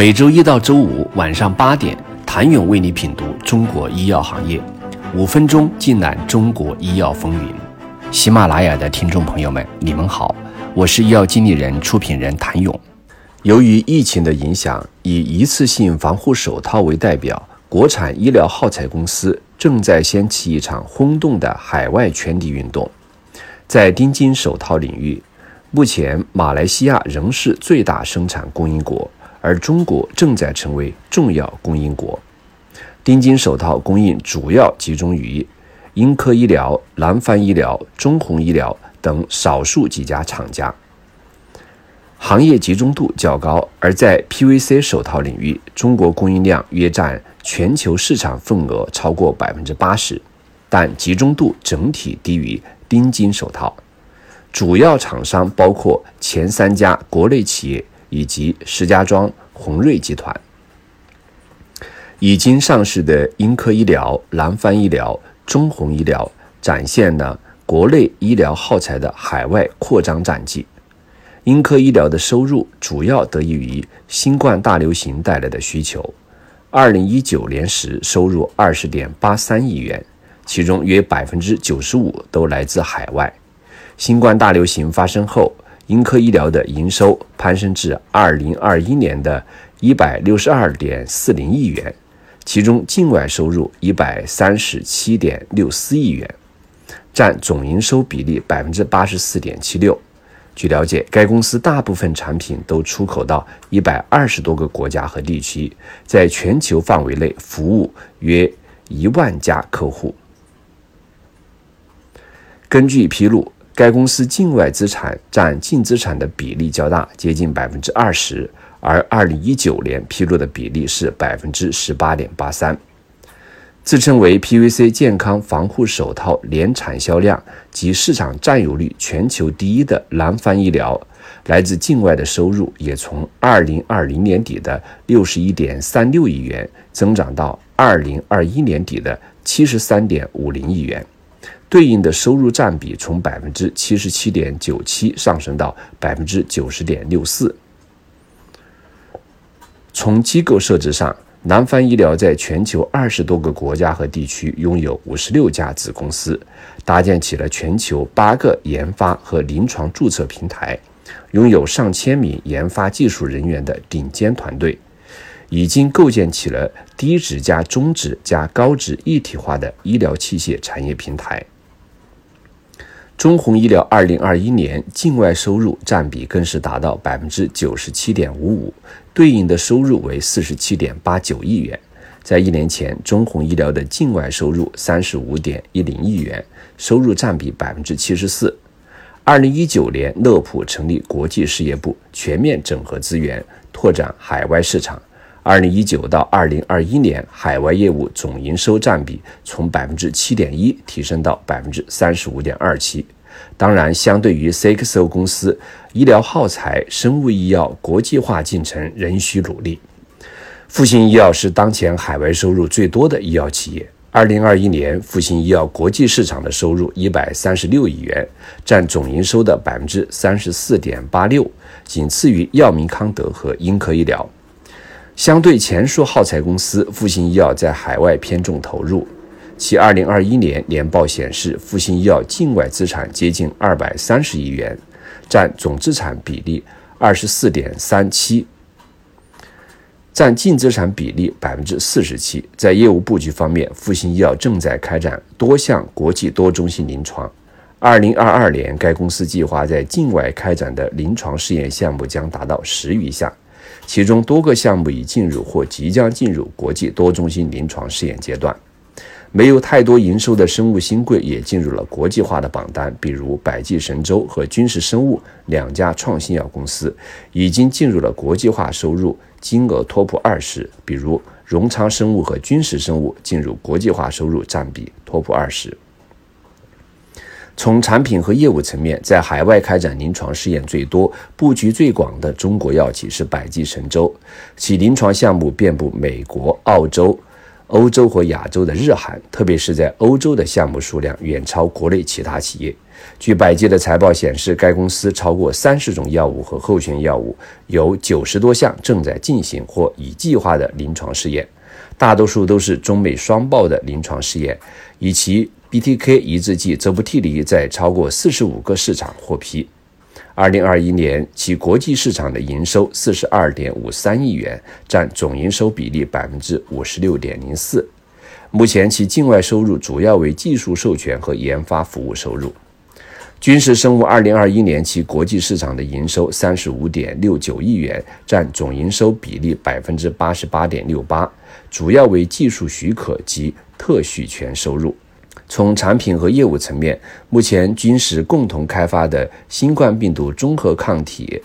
每周一到周五晚上八点，谭勇为你品读中国医药行业，五分钟尽览中国医药风云。喜马拉雅的听众朋友们，你们好，我是医药经理人、出品人谭勇。由于疫情的影响，以一次性防护手套为代表，国产医疗耗材公司正在掀起一场轰动的海外圈地运动。在钉金手套领域，目前马来西亚仍是最大生产供应国，而中国正在成为重要供应国。丁金手套供应主要集中于英科医疗、南方医疗、中宏医疗等少数几家厂家，行业集中度较高。而在 PVC 手套领域，中国供应量约占全球市场份额超过百分之八十，但集中度整体低于丁金手套。主要厂商包括前三家国内企业以及石家庄宏瑞集团。已经上市的英科医疗、南方医疗、中宏医疗展现了国内医疗耗材的海外扩张战绩。英科医疗的收入主要得益于新冠大流行带来的需求。二零一九年时收入二十点八三亿元，其中约百分之九十五都来自海外。新冠大流行发生后，英科医疗的营收攀升至二零二一年的一百六十二点四零亿元。其中境外收入一百三十七点六四亿元，占总营收比例百分之八十四点七六。据了解，该公司大部分产品都出口到一百二十多个国家和地区，在全球范围内服务约一万家客户。根据披露，该公司境外资产占净资产的比例较大，接近百分之二十。而二零一九年披露的比例是百分之十八点八三。自称为 PVC 健康防护手套年产销量及市场占有率全球第一的南方医疗，来自境外的收入也从二零二零年底的六十一点三六亿元增长到二零二一年底的七十三点五零亿元，对应的收入占比从百分之七十七点九七上升到百分之九十点六四。从机构设置上，南方医疗在全球二十多个国家和地区拥有五十六家子公司，搭建起了全球八个研发和临床注册平台，拥有上千名研发技术人员的顶尖团队，已经构建起了低值加中值加高值一体化的医疗器械产业平台。中宏医疗二零二一年境外收入占比更是达到百分之九十七点五五，对应的收入为四十七点八九亿元。在一年前，中宏医疗的境外收入三十五点一零亿元，收入占比百分之七十四。二零一九年，乐普成立国际事业部，全面整合资源，拓展海外市场。二零一九到二零二一年，海外业务总营收占比从百分之七点一提升到百分之三十五点二七。当然，相对于 CXO 公司，医疗耗材、生物医药国际化进程仍需努力。复星医药是当前海外收入最多的医药企业。二零二一年，复星医药国际市场的收入一百三十六亿元，占总营收的百分之三十四点八六，仅次于药明康德和英科医疗。相对前述耗材公司，复星医药在海外偏重投入。其二零二一年年报显示，复星医药境外资产接近二百三十亿元，占总资产比例二十四点三七，占净资产比例百分之四十七。在业务布局方面，复星医药正在开展多项国际多中心临床。二零二二年，该公司计划在境外开展的临床试验项目将达到十余项。其中多个项目已进入或即将进入国际多中心临床试验阶段。没有太多营收的生物新贵也进入了国际化的榜单，比如百济神州和君实生物两家创新药公司已经进入了国际化，收入金额托普二十。比如荣昌生物和君实生物进入国际化，收入占比托普二十。从产品和业务层面，在海外开展临床试验最多、布局最广的中国药企是百济神州，其临床项目遍布美国、澳洲、欧洲和亚洲的日韩，特别是在欧洲的项目数量远超国内其他企业。据百济的财报显示，该公司超过三十种药物和候选药物，有九十多项正在进行或已计划的临床试验，大多数都是中美双报的临床试验，以其 BTK 抑制剂泽布替尼在超过四十五个市场获批。二零二一年，其国际市场的营收四十二点五三亿元，占总营收比例百分之五十六点零四。目前，其境外收入主要为技术授权和研发服务收入。军事生物二零二一年其国际市场的营收三十五点六九亿元，占总营收比例百分之八十八点六八，主要为技术许可及特许权收入。从产品和业务层面，目前军事共同开发的新冠病毒综合抗体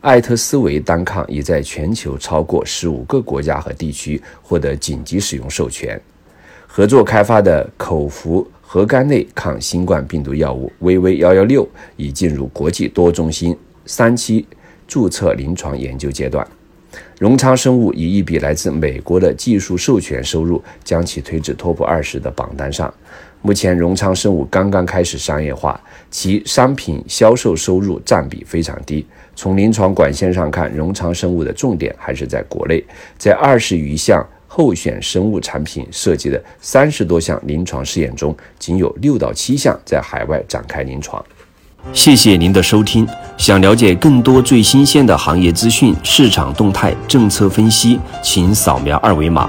艾特斯维单抗已在全球超过十五个国家和地区获得紧急使用授权。合作开发的口服核苷类抗新冠病毒药物 VV 幺幺六已进入国际多中心三期注册临床研究阶段。荣昌生物以一笔来自美国的技术授权收入，将其推至 TOP 二十的榜单上。目前，荣昌生物刚刚开始商业化，其商品销售收入占比非常低。从临床管线上看，荣昌生物的重点还是在国内，在二十余项候选生物产品涉及的三十多项临床试验中，仅有六到七项在海外展开临床。谢谢您的收听。想了解更多最新鲜的行业资讯、市场动态、政策分析，请扫描二维码